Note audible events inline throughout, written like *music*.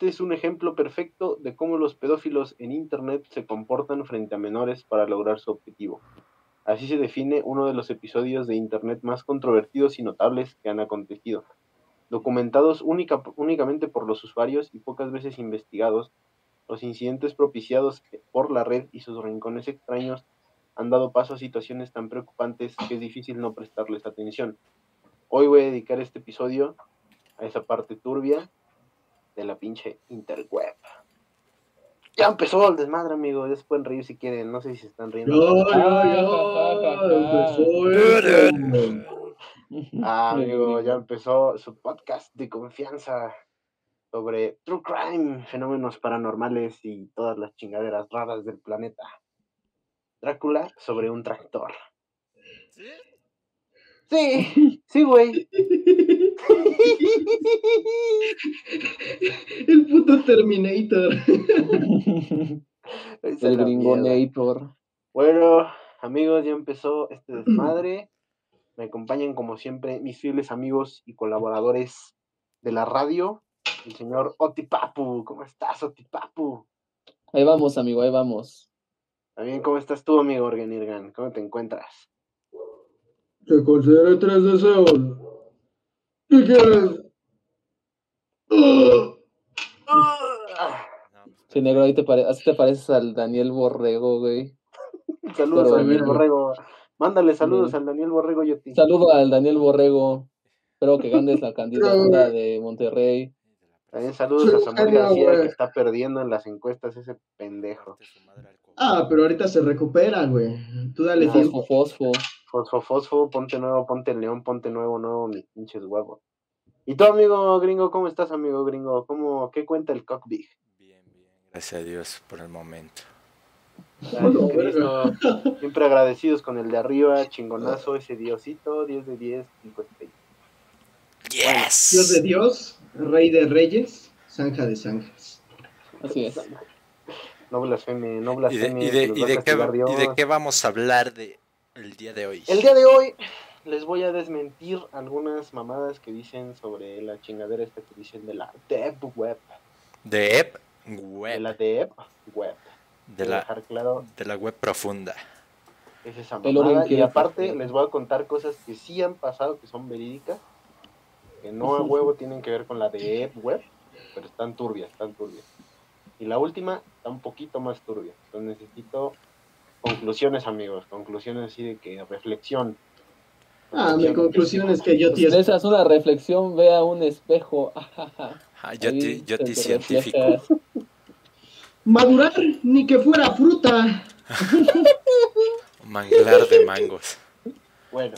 Este es un ejemplo perfecto de cómo los pedófilos en Internet se comportan frente a menores para lograr su objetivo. Así se define uno de los episodios de Internet más controvertidos y notables que han acontecido, documentados única, únicamente por los usuarios y pocas veces investigados. Los incidentes propiciados por la red y sus rincones extraños han dado paso a situaciones tan preocupantes que es difícil no prestarles atención. Hoy voy a dedicar este episodio a esa parte turbia de la pinche interweb. Ya empezó el desmadre, amigo. Ya se pueden reír si quieren. No sé si se están riendo. Ah, amigo, ya empezó su podcast de confianza sobre True Crime, fenómenos paranormales y todas las chingaderas raras del planeta. Drácula sobre un tractor. ¿Sí? Sí, sí, güey. *laughs* *laughs* El puto Terminator. *laughs* El Gringonator. Bueno, amigos, ya empezó este desmadre. Me acompañan como siempre mis fieles amigos y colaboradores de la radio, el señor Otipapu. ¿Cómo estás, Otipapu? Ahí vamos, amigo, ahí vamos. También, ¿cómo estás tú, amigo Organ ¿Cómo te encuentras? Te consideré tres deseos. ¿Qué quieres? Sí, negro, ahí te así te pareces al Daniel Borrego, güey. *laughs* saludos al Daniel Borrego. Mándale saludos al Daniel Borrego, yo te. Saludo al Daniel Borrego. Espero que ganes la *laughs* candidatura de Monterrey. También saludos a Samuel García, que está perdiendo en las encuestas ese pendejo. Ah, pero ahorita se recupera, güey. Tú dale tiempo. Fosfo. Fosfo, fosfo, ponte nuevo, ponte león, ponte nuevo, nuevo, mis pinches huevos. ¿Y tú, amigo gringo, cómo estás, amigo gringo? ¿Cómo, ¿Qué cuenta el cockbig? Bien, bien, gracias a Dios por el momento. *laughs* Siempre agradecidos con el de arriba, chingonazo, ese diosito, 10 de 10, 56. Yes. Dios de Dios, Rey de Reyes, Zanja de Zanjas. Así es. No blasfeme, no blasfeme. ¿Y de, y de, qué, ¿Y de qué vamos a hablar de el día de hoy? El día de hoy les voy a desmentir algunas mamadas que dicen sobre la chingadera esta que dicen de la Deep Web. Deep Web. De la Deep Web. De la, claro, de la web profunda. Es esa mamada. Y aparte les voy a contar cosas que sí han pasado, que son verídicas, que no a *laughs* huevo tienen que ver con la Deep Web, pero están turbias, están turbias. Y la última está un poquito más turbia. Entonces necesito conclusiones, amigos. Conclusiones así de que reflexión. Ah, mi conclusión es que yo te... Esa es una reflexión, vea un espejo. *laughs* Ah, yo te, yo te científico. *laughs* Madurar, ni que fuera fruta. *laughs* Manglar de mangos. Bueno,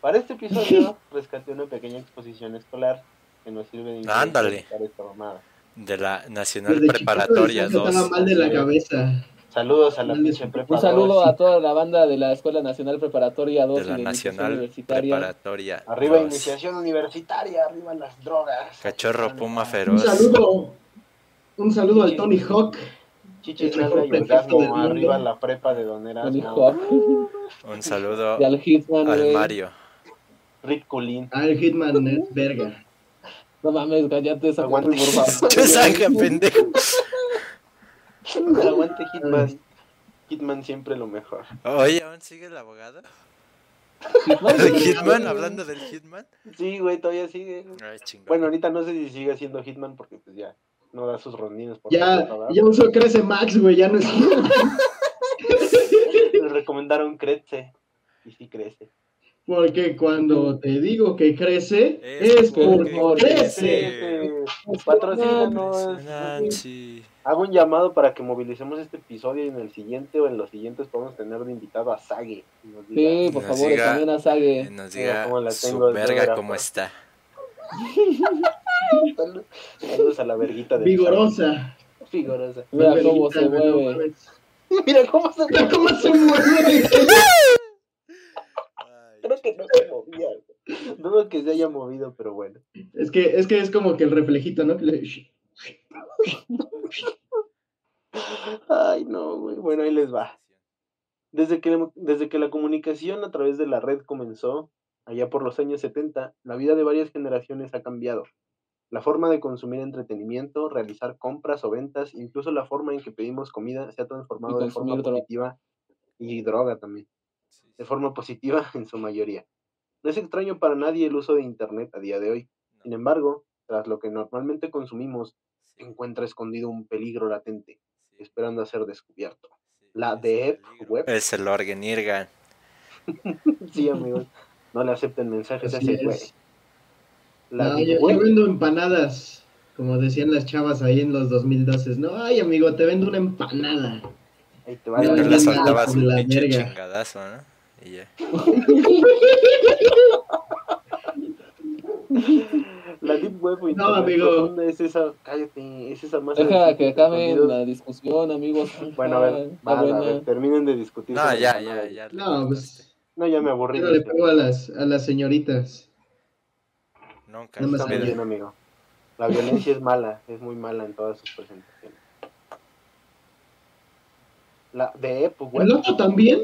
para este episodio rescaté una pequeña exposición escolar que nos sirve de Ándale. De la Nacional Preparatoria 2. mal de la cabeza. Saludos a la pinche Un saludo a toda la banda de la Escuela Nacional Preparatoria 2 de la Nacional Preparatoria. Arriba iniciación universitaria, arriba las drogas. Cachorro Puma Feroz. Un saludo, un saludo al Tony Hawk. Y Orgasmo, arriba la prepa de Don Erasmo. *laughs* Un saludo al, Hitman, al Mario. Rick Culín. Al Hitman es verga. No mames, cállate esa Aguante, *laughs* por favor. Yo *laughs* Aguante Hitman. Hitman siempre lo mejor. Oye, ¿aún sigue el abogado? *laughs* ¿De Hitman? ¿Hablando del Hitman? Sí, güey, todavía sigue. bueno, ahorita no sé si sigue siendo Hitman porque pues ya no da sus rondines. Por ya, ya uso Crece Max, güey, ya no es Le recomendaron Crece y sí crece. Porque cuando te digo que crece, es, porque, crece. Patrocínanos. Hago un llamado para que movilicemos este episodio y en el siguiente o en los siguientes podemos tener de invitado a Sage. sí, por favor, también a Sage. Nos diga su verga cómo está. Saludos a la verguita de Vigorosa. Vigorosa. Mira cómo se mueve. Mira cómo se mueve. cómo se mueve. Creo que no se movía. Dudo que se haya movido, pero bueno. Es que es, que es como que el reflejito, ¿no? Ay, no, güey. Bueno, ahí les va. Desde que, desde que la comunicación a través de la red comenzó, allá por los años 70, la vida de varias generaciones ha cambiado. La forma de consumir entretenimiento, realizar compras o ventas, incluso la forma en que pedimos comida se ha transformado de forma droga. positiva y droga también, Sí, de forma positiva *laughs* en su mayoría. No es extraño para nadie el uso de Internet a día de hoy. no, Sin embargo, tras lo que normalmente consumimos, encuentra escondido un peligro latente, sí, esperando a ser descubierto. sí, La Deep. Web. Es el Orgenirgan. *laughs* Sí, amigos. No le acepten mensajes a Así ese güey. es. La No, yo, vendo empanadas, como decían las chavas ahí en los 2012. No, ay, amigo, te vendo una empanada. Ahí te va le soltabas por un la pinche verga. chingadazo, ¿no? Y ya. *laughs* La Deep Web o No, amigo. es esa, cállate, es esa masa de Deja que escondidos. la discusión, amigos. *laughs* Bueno, a ver, Está va, a buena. ver, terminen de discutir. No, ya, ya, ya. No, pues, No, ya me aburrí. yo le pego a las, a las señoritas. Nunca. No me Está bien, amigo. La violencia es mala, es muy mala en todas sus presentaciones. La de Epo, ¿El Web. otro también?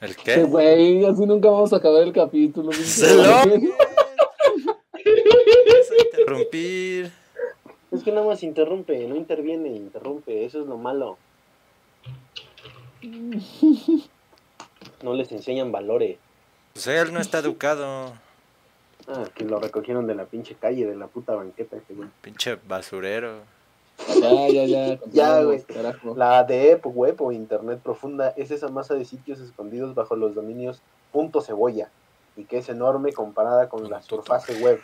¿El Sí, qué? güey, así nunca vamos a acabar el capítulo. ¡Se lo! Interrumpir. Es que nada más interrumpe, no interviene, interrumpe, eso es lo malo. No les enseñan valores. Pues él no está educado. Ah, que lo recogieron de la pinche calle, de la puta banqueta güey. Pinche basurero. Ya, ya, ya. *laughs* Ya, güey. La Deep Web o Internet Profunda es esa masa de sitios escondidos bajo los dominios punto cebolla y que es enorme comparada con la Surface Web,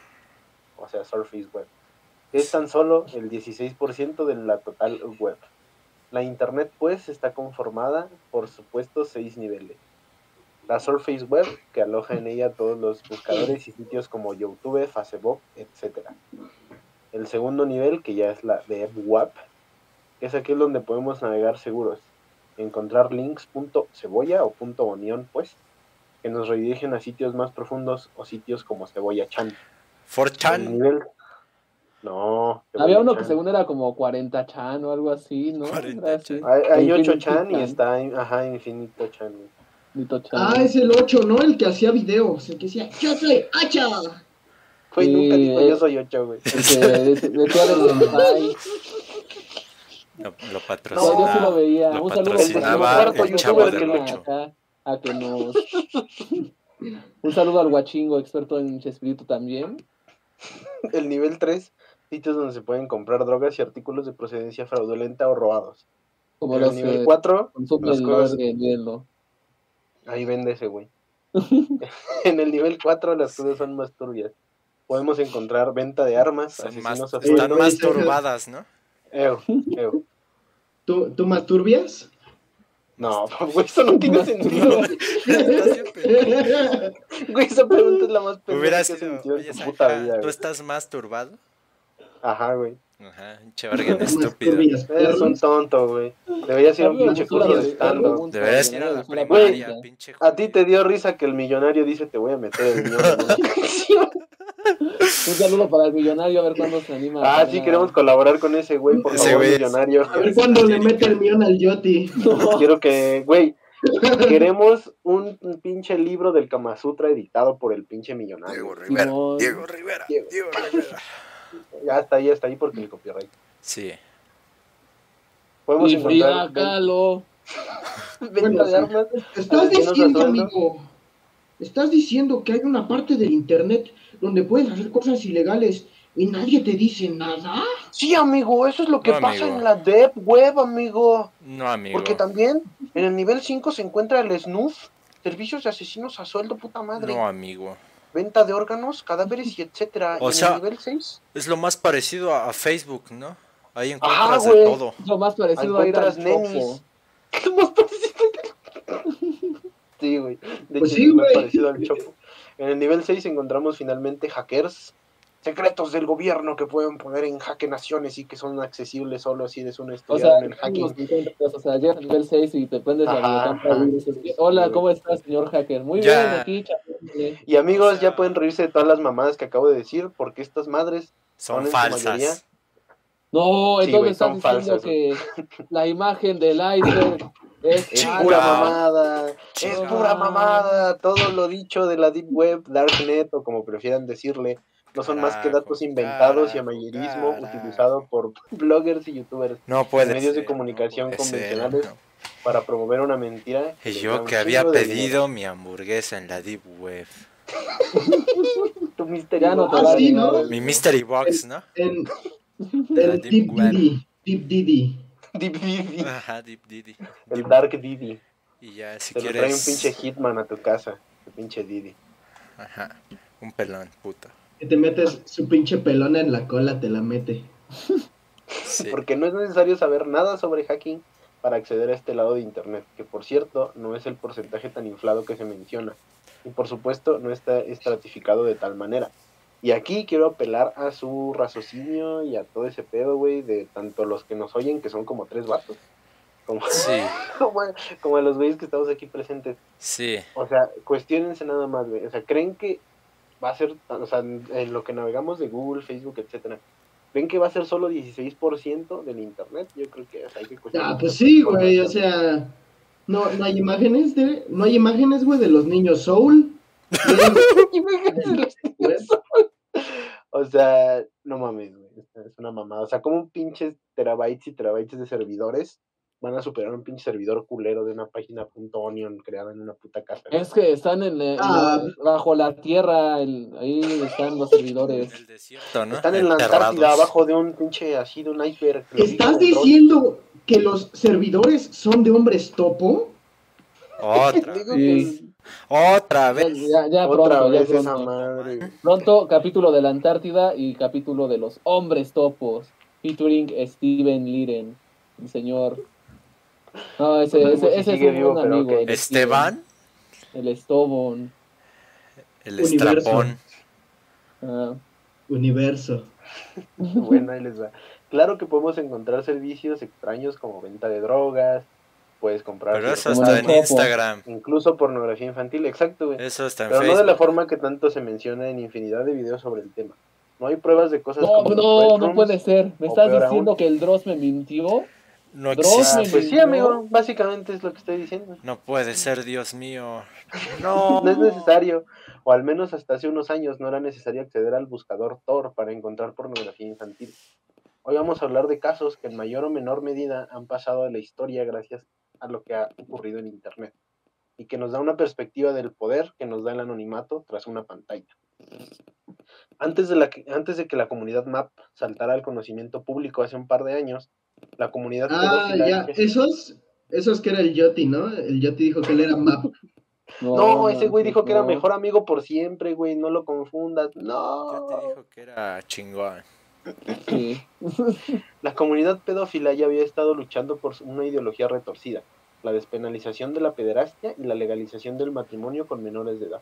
o sea, Surface Web. Es tan solo el 16% de la total web. La Internet, pues, está conformada por supuestos seis niveles. La Surface Web, que aloja en ella todos los buscadores y sitios como YouTube, Facebook, etc. El segundo nivel, que ya es la Deep Web, es aquí donde podemos navegar seguros, encontrar links cebolla o onión, pues, que nos redirigen a sitios más profundos o sitios como Cebolla Chan. El 4chan. nivel... No. Había uno que Chan. según era como 40 chan o algo así, ¿no? 40 Era así. chan. Hay, hay Infinity 8 Chan y está, ajá, Infinito Chan. güey. Nito chan. Ah, es el 8, ¿no? El que hacía videos, el que decía, yo soy hacha. Güey, nunca dijo yo soy 8, güey. Que. *laughs* Lo, lo No, yo sí lo patrocinaba. veía. lo Un saludo patrocinaba youtuber chavo que del acá, a que nos... *laughs* Un saludo al guachingo, experto en Chespirito también. *laughs* El nivel 3, sitios donde se pueden comprar drogas y artículos de procedencia fraudulenta o robados. Como el nivel que 4, consumen las el cosas- de hielo. Ahí vende ese güey. *laughs* en el nivel 4 las cosas son más turbias. Podemos encontrar venta de armas, Son asesinos más, están más turbadas, ¿no? Ew, ew. ¿Tú, ¿Tú masturbias? No, *laughs* güey, eso no tiene sentido. Güey, esa pregunta es la más pendeja Hubiera que has sido, sentido en oye, tu puta Sanja, vida, ¿tú estás más turbado? Ajá, güey. Ajá, Orgen ¿Tú estúpido. masturbias, Eres un perros? tonto, güey. Deberías ir a un pinche pues, curso de stand pregunta, Deberías ir a la primaria, pinche A ti te dio risa que el millonario dice te voy a meter el. *laughs* Un saludo para el millonario, a ver cuándo se anima. Ah, sí, queremos colaborar con ese güey, por Ese favor, es- millonario. A ver cuándo le mete el millón al Yoti. Quiero que, güey, *laughs* queremos un, un pinche libro del Kama Sutra editado por el pinche millonario. Diego Rivera. Diego Rivera. Diego. Diego Rivera. Ya está ahí, está ahí porque el copyright. Sí. Podemos Y encontrar Frida Kahlo. *laughs* venta Bueno, de sí. armas. Estás ¿Qué nos diciendo, amigo, estás diciendo que hay una parte del internet donde puedes hacer cosas ilegales y nadie te dice nada. Sí, amigo, eso es lo que No, pasa amigo. en la Deep Web, amigo. No, amigo. Porque también en el nivel 5 se encuentra el SNUF, servicios de asesinos a sueldo, puta madre. No, amigo. Venta de órganos, cadáveres y etcétera. O en sea- el nivel 6 Es lo más parecido a, a Facebook, ¿no? Ahí Ajá, encuentras de güey. todo. Es lo más parecido a ir al nenis. ¿Qué *laughs* más parecido? Sí, güey. De Pues hecho, sí, es más güey. parecido al Chopo. En el nivel 6 encontramos finalmente hackers, secretos del gobierno que pueden poner en jaque naciones y que son accesibles solo si eres un O estudiante sea, en el hacking. los o sea, llegas al nivel 6 y te prendes Ajá, la cámara ajá. y dices, hola, ¿cómo estás, señor hacker? Muy Ya. bien, aquí. Y amigos, O sea- ya pueden reírse de todas las mamadas que acabo de decir, porque estas madres Son mayoría. falsas. No, Sí, entonces güey, estás son diciendo falsas, que la imagen del iceberg es es pura mamada, es pura mamada, todo lo dicho de la Deep Web, Darknet o como prefieran decirle, no son más que Carajo, datos inventados y carajo. utilizado por bloggers y youtubers No puede medios de comunicación no puede ser, convencionales no. para promover una mentira. Y yo que había pedido mi hamburguesa en la Deep Web. *laughs* Tu mystery no box. Ah, Mi Mystery Box, ¿no? En, *laughs* Deep. Diddy. Deep Diddy. Deep Diddy. Ajá, Deep Diddy. El Dark Diddy. Y ya, si Te lo trae un quieres. pinche hitman a tu casa. El pinche Diddy. Ajá, un pelón, puto. Que te metes su pinche pelona en la cola, te la mete. Sí. Porque no es necesario saber nada sobre hacking para acceder a este lado de Internet, que por cierto no es el porcentaje tan inflado que se menciona. Y por supuesto no está estratificado de tal manera. Y aquí quiero apelar a su raciocinio y a todo ese pedo, güey, de tanto los que nos oyen, que son como tres vatos, como, Sí, *laughs* como, como a los güeyes que estamos aquí presentes. sí. O sea, cuestionense nada más, güey. O sea, ¿creen que va a ser, o sea, en lo que navegamos de Google, Facebook, etcétera? ¿Creen que va a ser solo 16% del internet? Yo creo que o sea, hay que cuestionar Ah, pues sí, güey, o sea, no, no hay imágenes de, no hay imágenes, güey, de los niños Soul. *laughs* O sea, no mames, güey. Es una mamada. O sea, como pinches terabytes y terabytes de servidores van a superar un pinche servidor culero de una página .onion creada en una puta casa. Es que están en, en Ah. bajo la tierra, el- ahí están los servidores. el desierto, ¿no? Están en la. Antártida, abajo de un pinche así, de un iceberg. ¿Estás diciendo que los servidores son de hombres topo? Otra, *laughs* Digo Sí. que otra vez. ya, ya otra pronto, ya vez esa pronto. madre. Pronto, capítulo de la Antártida y capítulo de los hombres topos, featuring Steven Liren, el señor. No, ese, No ese, ese es sigue un vivo, buen pero amigo. Esteban, El Estobon. el Universo. estrapón. Ah, Universo. *laughs* Bueno, ahí les va. Claro que podemos encontrar servicios extraños como venta de drogas, puedes comprar Pero eso está en. Instagram. incluso pornografía infantil, exacto, güey. Eso está en Pero no de la forma que tanto se menciona en infinidad de videos sobre el tema. No hay pruebas de cosas No, como no, no puede ser. ¿Me estás diciendo aún. que el Dross me mintió? No existe. Ah, pues sí, amigo, básicamente es lo que estoy diciendo. No puede ser, Dios mío. *laughs* No. No es necesario, o al menos hasta hace unos años no era necesario acceder al buscador Tor para encontrar pornografía infantil. Hoy vamos a hablar de casos que en mayor o menor medida han pasado a la historia gracias a lo que ha ocurrido en Internet y que nos da una perspectiva del poder que nos da el anonimato tras una pantalla. Antes de, la que- antes de que la comunidad MAP saltara al conocimiento público hace un par de años, la comunidad Ah, ya, que- esos, esos que era el Yoti, ¿no? El Yoti dijo que él era map. *laughs* No, ese güey dijo que era mejor amigo por siempre, güey, no lo confundas. Ya No. te dijo que era chingón. Sí. *laughs* La comunidad pedófila ya había estado luchando por una ideología retorcida, la despenalización de la pederastia y la legalización del matrimonio con menores de edad.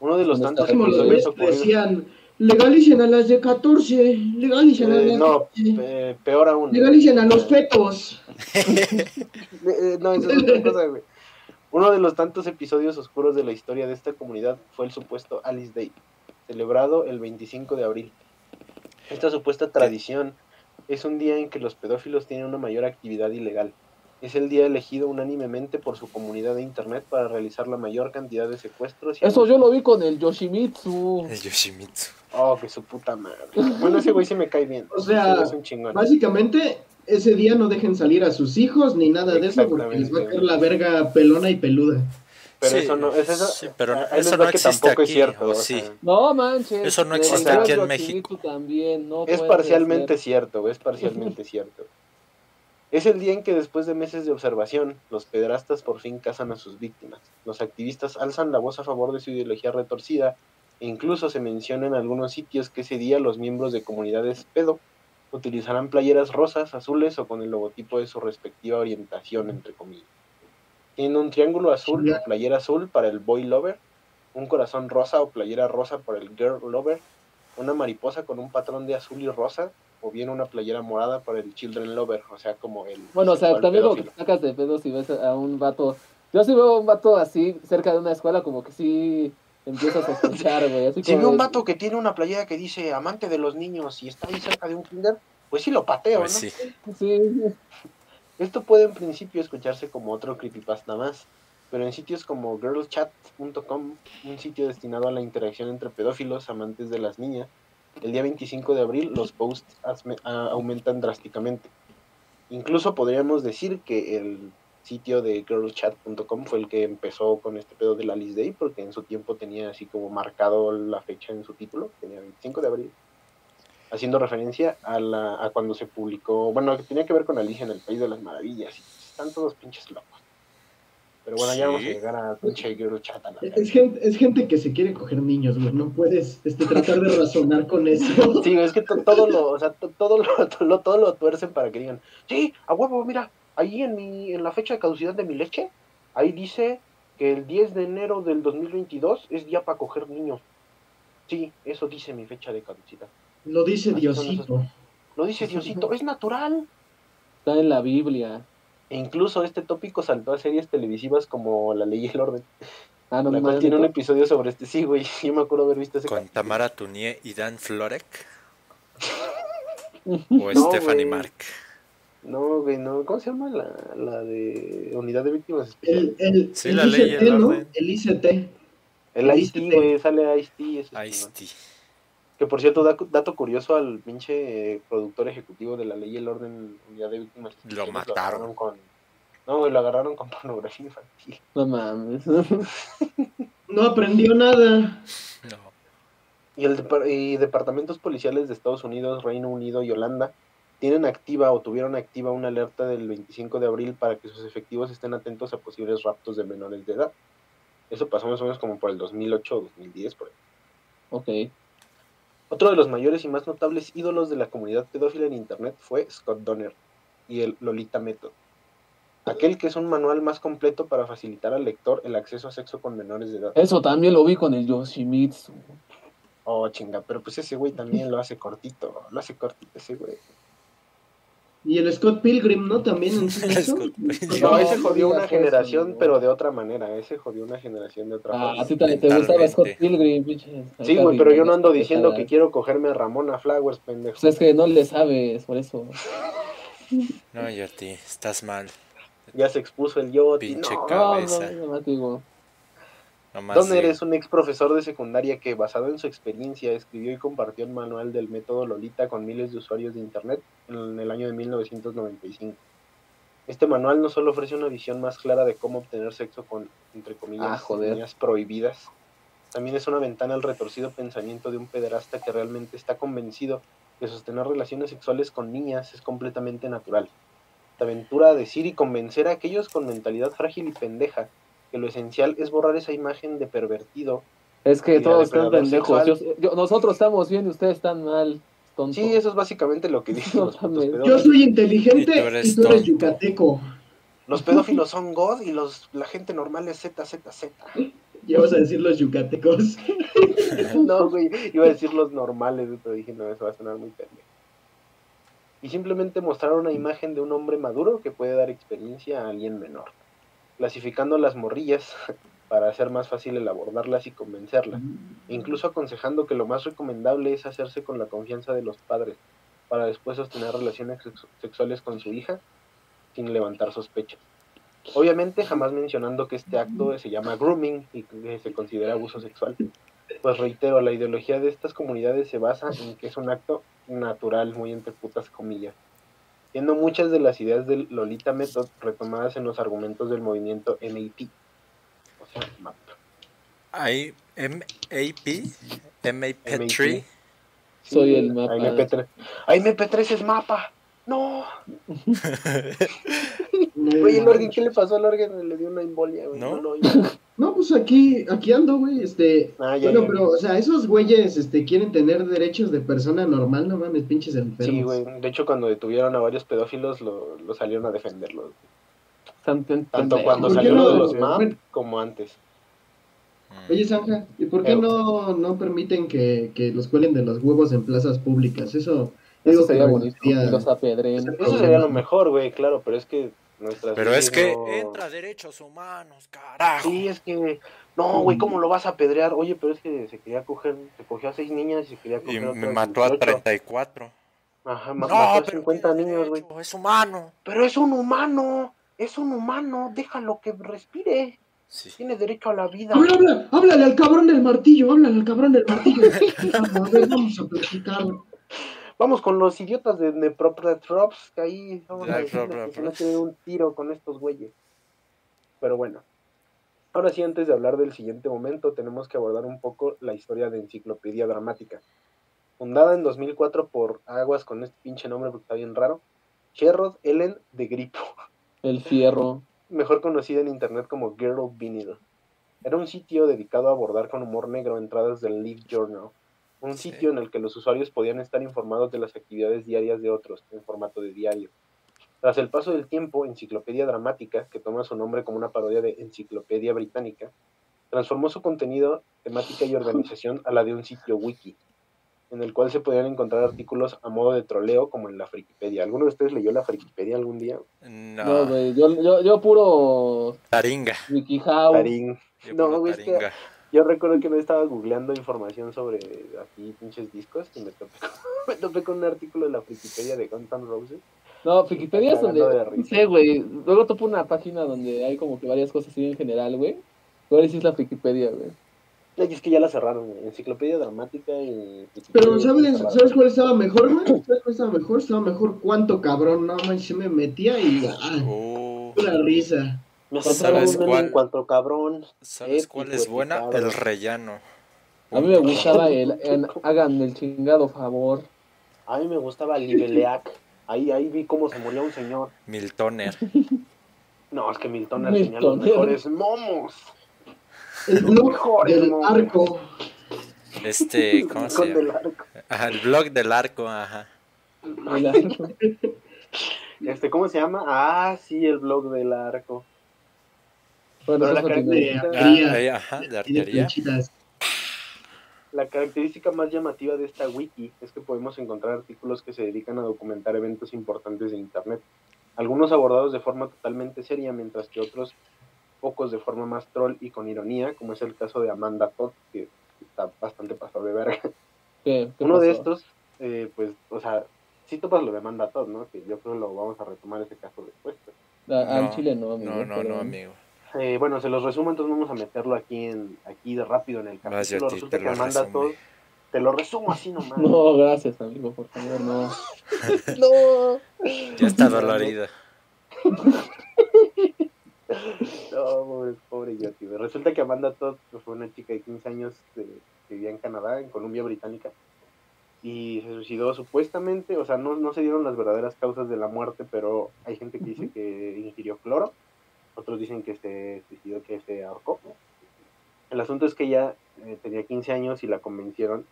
Uno de los ¿Dónde tantos ocurridos... decían, legalicen a las de 14, legalicen a Eh, las no, 14, pe- peor aún. legalicen a los fetos. *laughs* Eh, no, eso es otra cosa, güey. Uno de los tantos episodios oscuros de la historia de esta comunidad fue el supuesto Alice Day, celebrado el 25 de abril. Esta supuesta tradición es un día en que los pedófilos tienen una mayor actividad ilegal. Es el día elegido unánimemente por su comunidad de internet para realizar la mayor cantidad de secuestros. y Eso yo lo vi con el Yoshimitsu. El Yoshimitsu. Oh, que su puta madre. Bueno, ese güey sí me cae bien. O sea, es un chingón. Básicamente, ese día no dejen salir a sus hijos ni nada de eso porque les va a caer la verga pelona y peluda. Pero Sí, eso no, es eso, sí, pero ahí eso no que existe tampoco aquí, es cierto. ¿o o sí? sea, No manches. Eso no existe aquí en México. También, no Es parcialmente cierto, es parcialmente cierto. Es el día en que después de meses de observación, los pederastas por fin cazan a sus víctimas. Los activistas alzan la voz a favor de su ideología retorcida e incluso se menciona en algunos sitios que ese día los miembros de comunidades pedo utilizarán playeras rosas, azules o con el logotipo de su respectiva orientación, entre comillas. Tienen un triángulo azul o playera azul para el boy lover, un corazón rosa o playera rosa para el girl lover, una mariposa con un patrón de azul y rosa, o bien una playera morada para el children lover, o sea, como el... Bueno, o sea, también lo pedófilo. sacas de pedo si ves a un vato. Yo si veo a un vato así cerca de una escuela, como que sí empiezo a sospechar, güey. Si como veo un vato que tiene una playera que dice amante de los niños y está ahí cerca de un kinder, pues sí lo pateo, Pues ¿no? sí. Sí, Esto puede en principio escucharse como otro creepypasta más, pero en sitios como girlchat.com, un sitio destinado a la interacción entre pedófilos, amantes de las niñas, el día 25 de abril los posts aumentan drásticamente. Incluso podríamos decir que el sitio de girlchat.com fue el que empezó con este pedo de la Alice Day, porque en su tiempo tenía así como marcado la fecha en su título, tenía 25 de abril, haciendo referencia a, la, a cuando se publicó, bueno, que tenía que ver con Alicia en el País de las Maravillas, y están todos pinches locos. Pero bueno, ya vamos a llegar a pinche girlchat a la Es gente, es gente que se quiere coger niños, güey. No puedes este, tratar de razonar con eso. *laughs* Sí, es que to- todo lo, o sea, to- todo lo, *laughs* to- lo- todo lo tuercen para que digan, sí, a huevo, mira, ahí en mi, en la fecha de caducidad de mi leche, ahí dice que el 10 de enero del 2022 es día para coger niños. Sí, eso dice mi fecha de caducidad. Lo dice Diosito. Lo dice Diosito, es natural. Está en la Biblia. E incluso este tópico saltó a series televisivas como La Ley y el Orden, Ah, no, la cual tiene un episodio sobre este. Sí, güey, *laughs* yo me acuerdo haber visto ese Con capítulo. Tamara Tunier y Dan Florek. *laughs* O No, Stephanie güey. Mark. No, güey, no. ¿Cómo se llama la, la de Unidad de Víctimas Especiales? El, el, Sí, el la ley y ICT, el ¿no? orden. El ICT. El ICT. güey, sale Ice-T. ese Ice chingón. T. Que por cierto, da- dato curioso al pinche productor ejecutivo de la ley y el orden unidad de víctimas. Lo mataron. con, no, güey, lo agarraron con *laughs* pornografía infantil. No mames. *laughs* No aprendió nada. No. Y, el y departamentos policiales de Estados Unidos, Reino Unido y Holanda tienen activa o tuvieron activa una alerta del 25 de abril para que sus efectivos estén atentos a posibles raptos de menores de edad. Eso pasó más o menos como por el 2008 o 2010, por ahí. ok. Otro de los mayores y más notables ídolos de la comunidad pedófila en Internet fue Scott Donner y el Lolita Method. Aquel que es un manual más completo para facilitar al lector el acceso a sexo con menores de edad. Eso también lo vi con el Yoshimitsu. Oh, chinga, pero pues ese güey también lo hace cortito, lo hace cortito ese güey. Y el Scott Pilgrim, ¿no? También. *laughs* Scott Pilgrim. No, ese jodió una generación, pero de otra manera, ese jodió una generación de otra Ah, forma. a ti también te gustaba. Scott Pilgrim, pinche. Sí, güey, pero yo no ando diciendo que quiero cogerme a Ramona Flowers, pendejo. Pues es que no le sabes, por eso. No, Yoti, estás mal. Ya se expuso el yo. Pinche No, Cabeza. no, no. Nomás Donner sí. es un ex profesor de secundaria que, basado en su experiencia, escribió y compartió el manual del método Lolita con miles de usuarios de Internet en el año de 1995. Este manual no solo ofrece una visión más clara de cómo obtener sexo con, entre Ah, comillas, joder. niñas prohibidas, también es una ventana al retorcido pensamiento de un pederasta que realmente está convencido que sostener relaciones sexuales con niñas es completamente natural. Se aventura a decir y convencer a aquellos con mentalidad frágil y pendeja que lo esencial es borrar esa imagen de pervertido. Es que todos están pendejos. Yo- sexual. yo- nosotros estamos bien y ustedes están mal. Tonto. Sí, eso es básicamente lo que dicen No los. Yo soy inteligente Y tú eres y tú eres tonto. yucateco. Los pedófilos son God y los, la gente normal es ZZZ. Ya vas a decir los yucatecos. *laughs* No, güey, iba a decir los normales, pero dije, no, eso va a sonar muy pendejo. Y simplemente mostrar una imagen de un hombre maduro que puede dar experiencia a alguien menor, clasificando las morrillas *laughs* para hacer más fácil el abordarlas y convencerlas, incluso aconsejando que lo más recomendable es hacerse con la confianza de los padres, para después sostener relaciones sex- sexuales con su hija sin levantar sospechas. Obviamente jamás mencionando que este acto se llama grooming y que se considera abuso sexual. Pues reitero, la ideología de estas comunidades se basa en que es un acto natural, muy entre putas comillas, siendo muchas de las ideas del Lolita Method retomadas en los argumentos del movimiento MAP. O sea, MAP. Hay MAP, MAP3. Soy el mapa. Ay, MP3. Ay, MP3 es mapa. No. No, *laughs* Oye, el Orgen, manches. ¿qué le pasó al Orgen? Le dio una embolia, güey. ¿No? No, lo oí. No, pues aquí, aquí ando, güey, este... Ah, ya, bueno, ya. pero, o sea, esos güeyes, este, quieren tener derechos de persona normal, no mames, pinches enfermos. Sí, güey. De hecho, cuando detuvieron a varios pedófilos, lo, lo salieron a defenderlos. Tanto cuando ¿Por qué salió lo de no? los MAP Bueno. como antes. Mm. Oye, Zanja, ¿y por qué Pero- no, no permiten que, que los cuelen de los huevos en plazas públicas? Eso, Eso digo que sería bonito. Los. Eso sería lo mejor, güey, claro, pero es que nuestras Pero es que no- entra derechos humanos, carajo. Sí, es que... No, güey, ¿cómo lo vas a apedrear? Oye, pero es que se quería coger... Se cogió a seis niñas y se quería Y coger a me mató a 18. 34. Ajá, No, mató a pero 50 tiene niños, güey. Es humano. Pero es un humano, es un humano, déjalo que respire. Sí. Tienes derecho a la vida. A ver, habla, háblale al cabrón del martillo, háblale al cabrón del martillo. a *laughs* ver, vamos a platicar. Vamos con los idiotas de Nepropratrops, que ahí vamos a Ya, decirle pro, pro, que no tiene un tiro con estos güeyes. Pero bueno. Ahora sí, antes de hablar del siguiente momento, tenemos que abordar un poco la historia de Enciclopedia Dramática. Fundada en 2004 por Aguas con este pinche nombre porque está bien raro, Sherrod Ellen de Gripo, El fierro. mejor conocida en internet como Girl Vinyl. Era un sitio dedicado a abordar con humor negro entradas del Live Journal, un Sí. sitio en el que los usuarios podían estar informados de las actividades diarias de otros en formato de diario. Tras el paso del tiempo, Enciclopedia Dramática, que toma su nombre como una parodia de Enciclopedia Británica, transformó su contenido, temática y organización a la de un sitio wiki, en el cual se podían encontrar artículos a modo de troleo como en la Frikipedia. ¿Alguno de ustedes leyó la Frikipedia algún día? No, No, güey. Yo, yo, yo puro taringa. WikiHow. Tarín. Yo No, güey, es que taringa. Yo recuerdo que me estaba googleando información sobre así pinches discos y me topé con, *laughs* me topé con un artículo de la Frikipedia de Guns N' Roses. No, Wikipedia es donde. No sé, güey. Luego topo una página donde hay como que varias cosas así en general, güey. Sí es la Wikipedia, güey. Es que ya la cerraron, güey. Enciclopedia Dramática y... Pero, ¿sabes. ¿sabes cuál estaba mejor, güey? ¿Sabes cuál estaba mejor? Estaba mejor cuánto cabrón, no manches, se me metía y ah, Uh, pura risa. Me ¿Sabes un cuál? en cuanto cabrón. ¿Sabes Épico, cuál es buena? El rellano. A mí me gustaba *laughs* el, el hagan el chingado favor. A mí me gustaba el Niveleac. Ahí, ahí vi cómo se moría un señor. Miltoner. *laughs* No, es que Milton tenía los Miltoner. mejores momos. El Los blog del momos. arco. Este, ¿cómo se llama? arco. Ajá, el blog del arco, ajá. El arco. *laughs* Este, ¿cómo se llama? Ah, sí, el blog del arco. Bueno, la de- Ah, ajá, de. La característica más llamativa de esta wiki es que podemos encontrar artículos que se dedican a documentar eventos importantes de Internet. Algunos abordados de forma totalmente seria, mientras que otros pocos de forma más troll y con ironía, como es el caso de Amanda Todd, que está bastante pasado de verga. ¿Qué? ¿Qué Uno de estos, eh, pues, o sea, sí topas lo de Amanda Todd, ¿no? Que yo creo que lo vamos a retomar ese caso después. pues. Al chile no, amigo. No, no, pero- no, amigo. Eh, bueno, se los resumo, entonces vamos a meterlo aquí en aquí de rápido en el capítulo. Yoti, Resulta te que. Todd, te lo resumo así nomás. *laughs* No, gracias, amigo, por favor, no. *laughs* no. Ya está dolorido. *laughs* No, pobre, pobre Yoti. Resulta que Amanda Todd fue una chica de 15 años eh, que vivía en Canadá, en Columbia Británica, y se suicidó supuestamente, o sea, no, no se dieron las verdaderas causas de la muerte, pero hay gente que dice que ingirió cloro, otros dicen que se suicidó, que se ahorcó. El asunto es que ella eh, tenía 15 años y la convencieron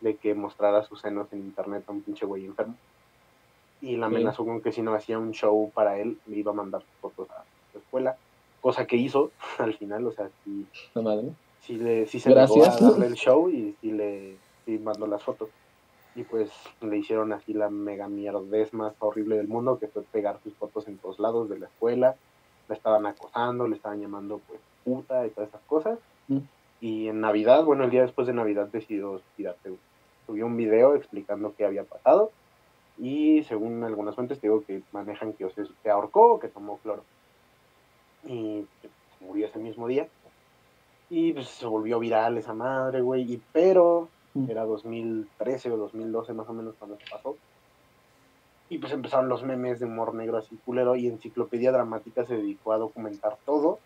de que mostrara sus senos en internet a un pinche güey enfermo. Y la amenazó con que si no hacía un show para él, le iba a mandar fotos a su escuela. Cosa que hizo *laughs* al final, o sea, sí, madre. sí, le, sí se negó a darle el show y sí le sí mandó las fotos. Y pues le hicieron así la mega mierdez más horrible del mundo, que fue pegar sus fotos en todos lados de la escuela. La estaban acosando, le estaban llamando pues puta y todas esas cosas. Mm. Y en Navidad, bueno, el día después de Navidad decidió güey. Subió un video explicando qué había pasado. Y según algunas fuentes, te digo que manejan que o se, se ahorcó o que tomó cloro. Y murió ese mismo día. Y pues se volvió viral esa madre, güey. Y pero Mm. era 2013 o 2012 más o menos cuando se pasó. Y pues empezaron los memes de humor negro así culero. Y Enciclopedia Dramática se dedicó a documentar todo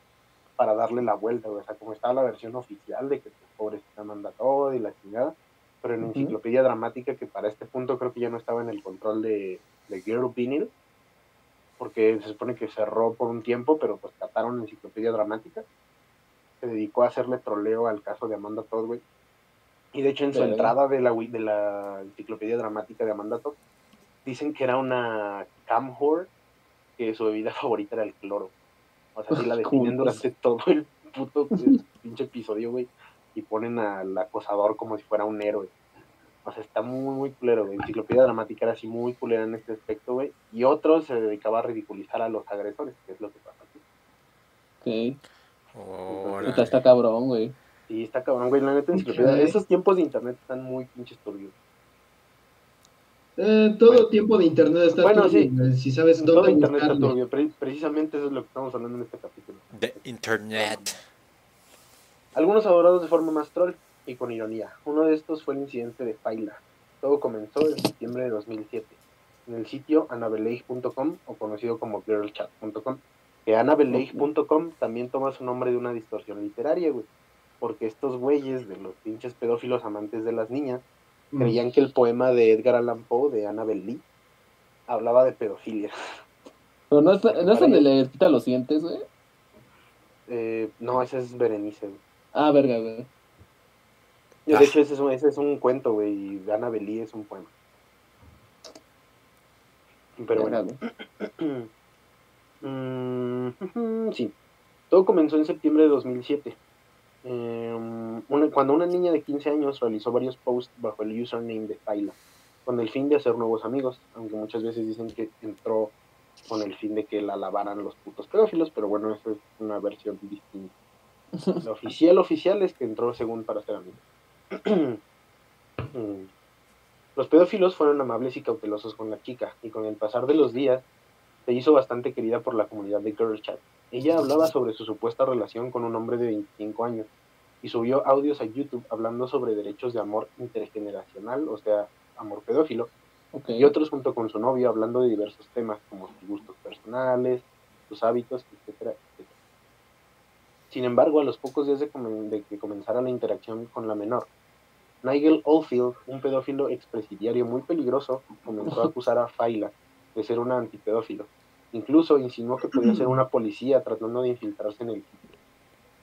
para darle la vuelta. O sea, como estaba la versión oficial de que pues, pobrecita manda todo y la chingada. Pero en. Enciclopedia Dramática, que para este punto creo que ya no estaba en el control de, de Girl Vinyl, porque se supone que cerró por un tiempo, pero pues trataron Enciclopedia Dramática. Se dedicó a hacerle troleo al caso de Amanda Todd, güey. Y de hecho en su entrada de la, de la Enciclopedia Dramática de Amanda Todd, dicen que era una cam whore, que su bebida *laughs* favorita era el cloro. O sea, sí la *laughs* definen durante todo el puto *laughs* pinche episodio, güey. Y ponen al acosador como si fuera un héroe. O sea, está muy, muy culero, güey. Enciclopedia Dramática era así muy culera en este aspecto, güey. Y otro se dedicaba a ridiculizar a los agresores, que es lo que pasa aquí. Ok. Puta, está cabrón, güey. Y está cabrón, güey. La neta, enciclopedia. Esos tiempos de internet están muy pinches turbios. Eh, todo Bueno. tiempo de internet está Bueno, turbio, sí. Si sabes Todo dónde internet está turbio. Pre- precisamente eso es lo que estamos hablando en este capítulo. De internet. Algunos adorados de forma más troll y con ironía. Uno de estos fue el incidente de Faila. Todo comenzó en septiembre de 2007 en el sitio annabelleigh.com o conocido como girlchat.com. Que annabelleigh.com también toma su nombre de una distorsión literaria, güey. Porque estos güeyes de los pinches pedófilos amantes de las niñas. Creían que el poema de Edgar Allan Poe de Annabel Lee hablaba de pedofilia. *laughs* Pero no es, no es donde le quita los dientes, güey. Eh, no, ese es Berenice, güey. Ah, verga, güey. De Ah. hecho, ese es un, ese es un cuento, güey, y Annabel Lee es un poema. Pero Verga, bueno, güey. *clears throat* Mm, *laughs* sí, todo comenzó en septiembre de 2007. Eh, una- cuando una niña de 15 años realizó varios posts bajo el username de Faila, con el fin de hacer nuevos amigos, aunque muchas veces dicen que entró con el fin de que la lavaran los putos pedófilos, pero bueno, eso es una versión distinta. *laughs* La oficial oficial es que entró según para ser amigos. *clears throat* Mm. Los pedófilos fueron amables y cautelosos con la chica, y con el pasar de los días se hizo bastante querida por la comunidad de Girl Chat. Ella hablaba sobre su supuesta relación con un hombre de 25 años y subió audios a YouTube hablando sobre derechos de amor intergeneracional, o sea, amor pedófilo, y otros junto con su novio hablando de diversos temas como sus gustos personales, sus hábitos, etcétera, etcétera. Sin embargo, a los pocos días de, comen- de que comenzara la interacción con la menor, Nigel Oldfield, un pedófilo expresidiario muy peligroso, comenzó a acusar a Faila de ser una antipedófilo. Incluso insinuó que podía ser una policía tratando de infiltrarse en el.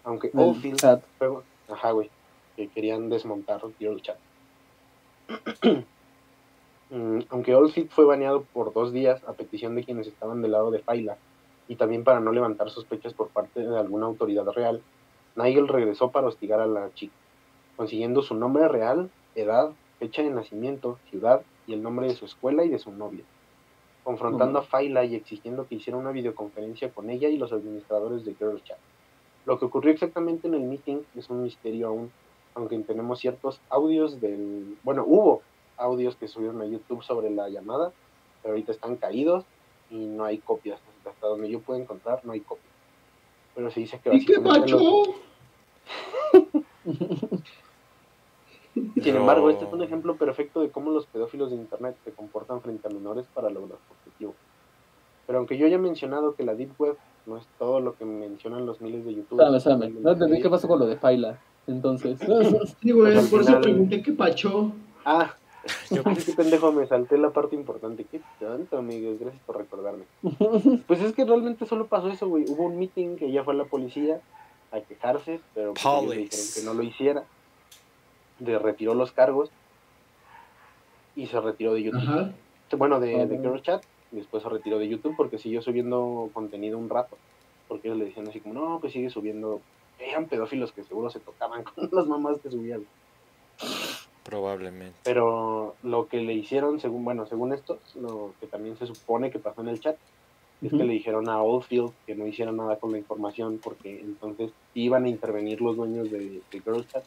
Aunque El chat. fue- Ajá, güey. Que querían desmontar Girl Chat. *clears throat* Mm, Aunque Oldfield fue baneado por dos días a petición de quienes estaban del lado de Faila y también para no levantar sospechas por parte de alguna autoridad real, Nigel regresó para hostigar a la chica, consiguiendo su nombre real, edad, fecha de nacimiento, ciudad y el nombre de su escuela y de su novia, confrontando a Faila y exigiendo que hiciera una videoconferencia con ella y los administradores de Girl Chat. Lo que ocurrió exactamente en el meeting es un misterio aún, aunque tenemos ciertos audios del... Bueno, hubo audios que subieron a YouTube sobre la llamada, pero ahorita están caídos y no hay copias. Hasta donde yo puedo encontrar, no hay copias. Pero se dice que ¿Y qué los- *laughs* macho? Sin embargo, este es un ejemplo perfecto de cómo los pedófilos de Internet se comportan frente a menores para lograr su objetivo. Pero aunque yo haya mencionado que la Deep Web no es todo lo que mencionan los miles de youtubers. Espérame, espérame. No entendí qué pasó con lo de Faila. Entonces. *laughs* Sí, güey, Pues por eso pregunté qué pacho. Ah, *laughs* yo *laughs* qué pendejo, me salté la parte importante. Qué tanto, amigos, gracias por recordarme. Pues es que realmente solo pasó eso, güey. Hubo un meeting que ya fue a la policía a quejarse, pero pues ellos dijeron que no lo hiciera. Le retiró los cargos y se retiró de YouTube. Ajá. Bueno, de, de Ajá. Girl Chat y después se retiró de YouTube porque siguió subiendo contenido un rato. Porque ellos le decían así como, no, pues sigue subiendo. Eran pedófilos que seguro se tocaban *laughs* con las mamás que subían. Probablemente. Pero lo que le hicieron, según, bueno, según esto, lo que también se supone que pasó en el chat, es que le dijeron a Oldfield que no hiciera nada con la información porque entonces iban a intervenir los dueños de, de Girl Chat.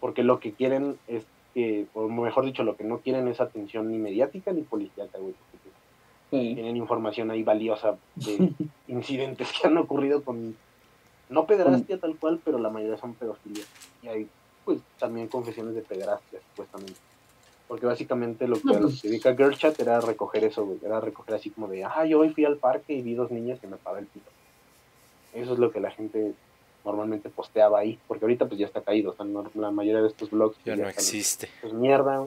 Porque lo que quieren es que, o mejor dicho, lo que no quieren es atención ni mediática ni policíaca, güey. porque Sí. tienen información ahí valiosa de *laughs* incidentes que han ocurrido con, no pederastia tal cual, pero la mayoría son pedofilia. Y hay, pues, también confesiones de pederastia, supuestamente. Porque básicamente lo que No, pues- se dedica Girl Chat era recoger eso, güey. Era recoger así como de, ah, yo hoy fui al parque y vi dos niñas que me paga el pito. Eso es lo que la gente normalmente posteaba ahí. Porque ahorita pues ya está caído. O sea, no- la mayoría de estos blogs Ya pues, no están- existe. pues mierda.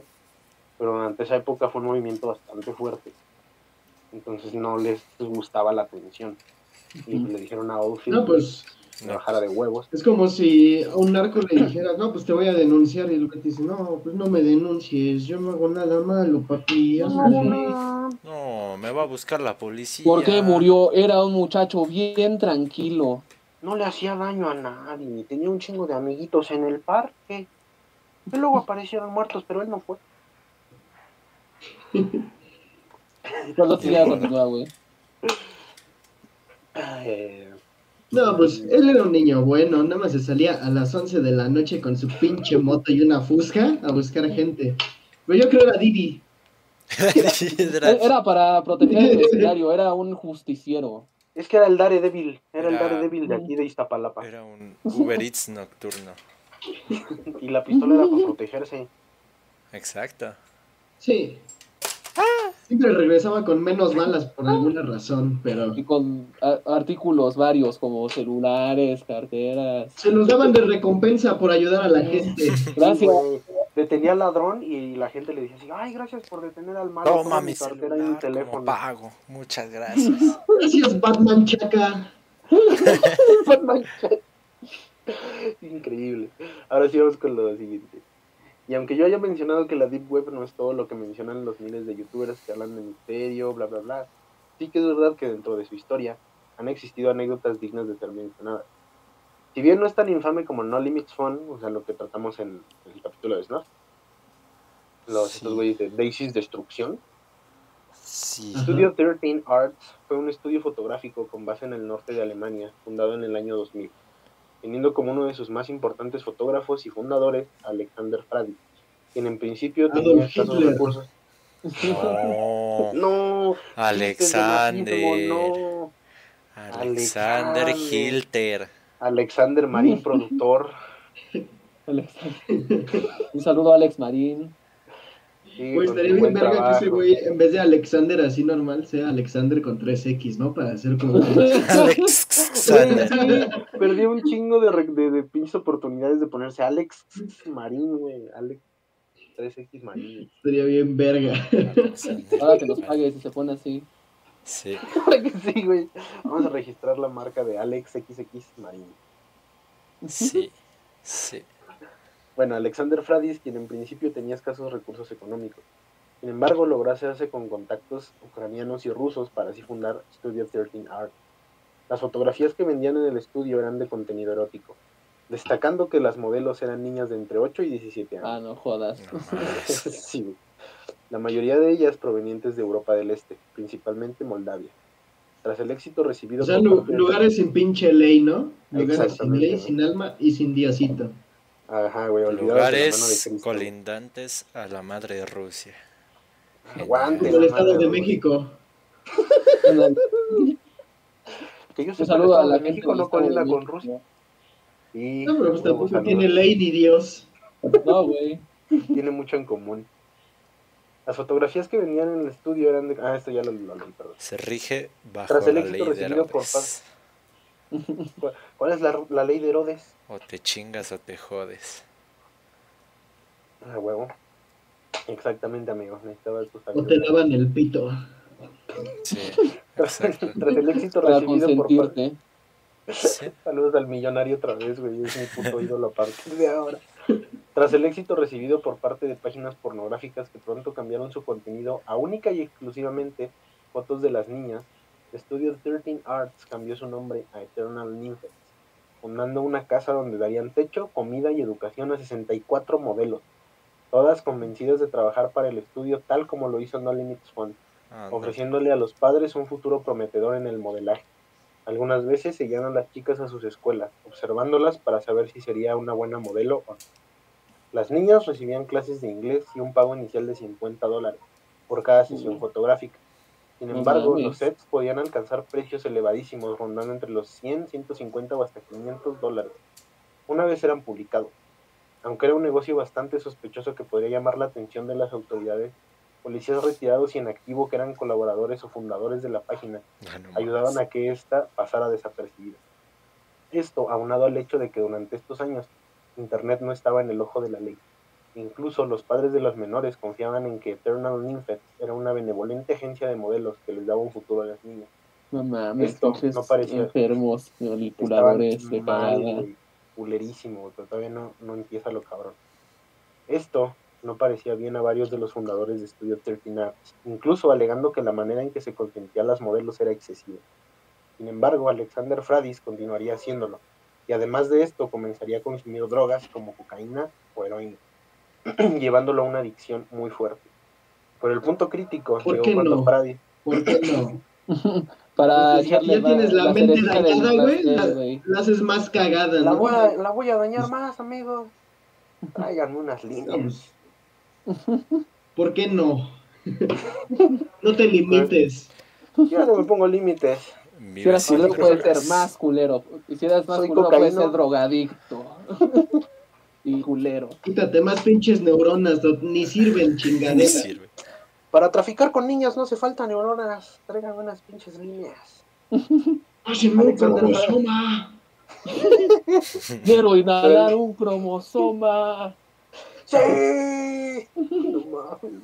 Pero durante esa época fue un movimiento bastante fuerte. Entonces no les gustaba la atención. Y Ujú. le dijeron a Oldfield No, pues que bajara de huevos. es como si a un narco le dijeras, no, pues te voy a denunciar. Y lo que te dice, no, pues no me denuncies, yo no hago nada malo, papi. feliz". No, me va a buscar la policía. ¿Por qué murió? Era un muchacho bien tranquilo. No le hacía daño a nadie. Tenía un chingo de amiguitos en el parque. Y luego aparecieron muertos, pero él no fue. No sé si ya continúa, güey. Eh, No, pues él era un niño bueno, nada más se salía a las 11 de la noche con su pinche moto y una fusca a buscar gente. Pero yo creo era Didi. *laughs* Era- Era para proteger el vecindario, era un justiciero. Es que era el Daredevil, era, el Era- Daredevil de aquí de Iztapalapa. Era un Uber Eats nocturno. *laughs* Y la pistola era para protegerse. Exacto. Sí. Siempre regresaba con menos balas por alguna razón, pero Y con artículos varios como celulares, carteras. se los daban de recompensa por ayudar a la gente. Gracias. Detenía al ladrón y la gente le decía así, ay, gracias por detener al malo. Toma toma mi cartera y un celular como teléfono. pago. Muchas gracias. *laughs* Gracias, *laughs* Batman Chaca. Increíble. Ahora sí vamos con lo siguiente. Y aunque yo haya mencionado que la Deep Web no es todo lo que mencionan los miles de youtubers que hablan de misterio, bla, bla, bla, sí que es verdad que dentro de su historia han existido anécdotas dignas de ser mencionadas. Si bien no es tan infame como No Limits Fun, o sea, lo que tratamos en el capítulo de Snuff, los Sí. estos güeyes de Daisy's Destrucción, Sí. Studio 13 Arts fue un estudio fotográfico con base en el norte de Alemania, fundado en el año 2000, teniendo como uno de sus más importantes fotógrafos y fundadores a Alexander Frady, quien en principio tenía Adolf escasos Hitler. recursos. No. No, Alexander. no. Alexander Alexander. Hilter. Alexander Marín, *laughs* productor. Un saludo a Alex Marín. Sí, con estaría bien verga que ese güey, en vez de Alexander así normal, sea Alexander con 3X, ¿no? Para hacer como... *laughs* Alexander. *laughs* Sí, perdió un chingo de, de, de pinches oportunidades de ponerse Alex Marín, güey. Alex 3X Marín. Estaría bien verga. Ahora que nos pague si se pone así. Sí. *laughs* sí, güey. Vamos a registrar la marca de Alex XX Marín. Sí. Sí. Bueno, Alexander Fradis, quien en principio tenía escasos recursos económicos. Sin embargo, logró hacerse con contactos ucranianos y rusos para así fundar Studio 13 Art. Las fotografías que vendían en el estudio eran de contenido erótico, destacando que las modelos eran niñas de entre 8 y 17 años. Ah, no jodas. No. *laughs* Sí, güey. La mayoría de ellas provenientes de Europa del Este, principalmente Moldavia. Tras el éxito recibido O sea, lu- lugares sin pinche ley, ¿no? Lugares sin ley, sin alma y sin diosito. Ajá, güey, olvidados de la mano de Lugares colindantes a la madre de Rusia. Aguante. *laughs* El Estado de. México. Que yo el saludo a la gente México no colinda con. Rusia. Sí, No, pero pues tampoco tiene ley ni Dios. No, güey. Tiene mucho en común. Las fotografías que venían en el estudio eran de... Ah, esto ya lo, lo leí, perdón. Se rige bajo Tras el la éxito ley de recibido por Herodes. ¿Cuál, *laughs* cuál es la, la ley de Herodes? O te chingas o te jodes. Ah, huevo. Exactamente, amigo. Necesitaba tu O te lavan el pito. Sí, *laughs* Tras, exacto. tras el éxito Para recibido por parte... consentirte. Sí. Saludos al millonario otra vez, güey. Es mi puto ídolo a partir *laughs* de ahora. Tras el éxito recibido por parte de páginas pornográficas que pronto cambiaron su contenido a única y exclusivamente fotos de las niñas, Studio 13 Arts cambió su nombre a Eternal Nymphs, fundando una casa donde darían techo, comida y educación a 64 modelos, todas convencidas de trabajar para el estudio tal como lo hizo No Limits Fun Anda. ofreciéndole a los padres un futuro prometedor en el modelaje. Algunas veces seguían a las chicas a sus escuelas, observándolas para saber si sería una buena modelo o no. Las niñas recibían clases de inglés y un pago inicial de 50 dólares por cada sesión fotográfica. Sin embargo, los sets podían alcanzar precios elevadísimos, rondando entre los 100, 150 o hasta 500 dólares. Una vez eran publicados. Aunque era un negocio bastante sospechoso que podría llamar la atención de las autoridades, policías retirados y en activo que eran colaboradores o fundadores de la página Ah, no ayudaban a que ésta pasara desapercibida. Esto aunado al hecho de que durante estos años Internet no estaba en el ojo de la ley. Incluso los padres de los menores confiaban en que Eternal Nymphet era una benevolente agencia de modelos que les daba un futuro a las niñas. No mames, Esto no parecía- enfermos, Estaban manipuladores de mal, culerísimo, todavía no, no empieza lo cabrón. Esto no parecía bien a varios de los fundadores de Studio 13 Arts, incluso alegando que la manera en que se consentía a las modelos era excesiva. Sin embargo, Alexander Fradis continuaría haciéndolo, y además de esto comenzaría a consumir drogas como cocaína o heroína, *clears throat* llevándolo a una adicción muy fuerte. Pero el punto crítico ¿Por llegó qué cuando no? Fradis ¿Por qué no? *laughs* Para si ya tienes la mente dañada, güey, la- haces más cagada, La ¿no? voy, a, la voy a dañar más, amigos. Tráiganme unas líneas. ¿Por qué no? No te limites. Yo no me pongo límites. Si eras sin culero, puedes ser más culero. Y si eras más Soy culero, puedes *laughs* ser drogadicto. y culero. Quítate más pinches neuronas, no- ni sirven Ni chingadera. sirve. Para traficar con niñas no hace falta neuronas. Traigan unas pinches líneas. Pásenme un cromosoma. *laughs* Quiero inhalar un cromosoma. ¡Sí! *laughs* No mames.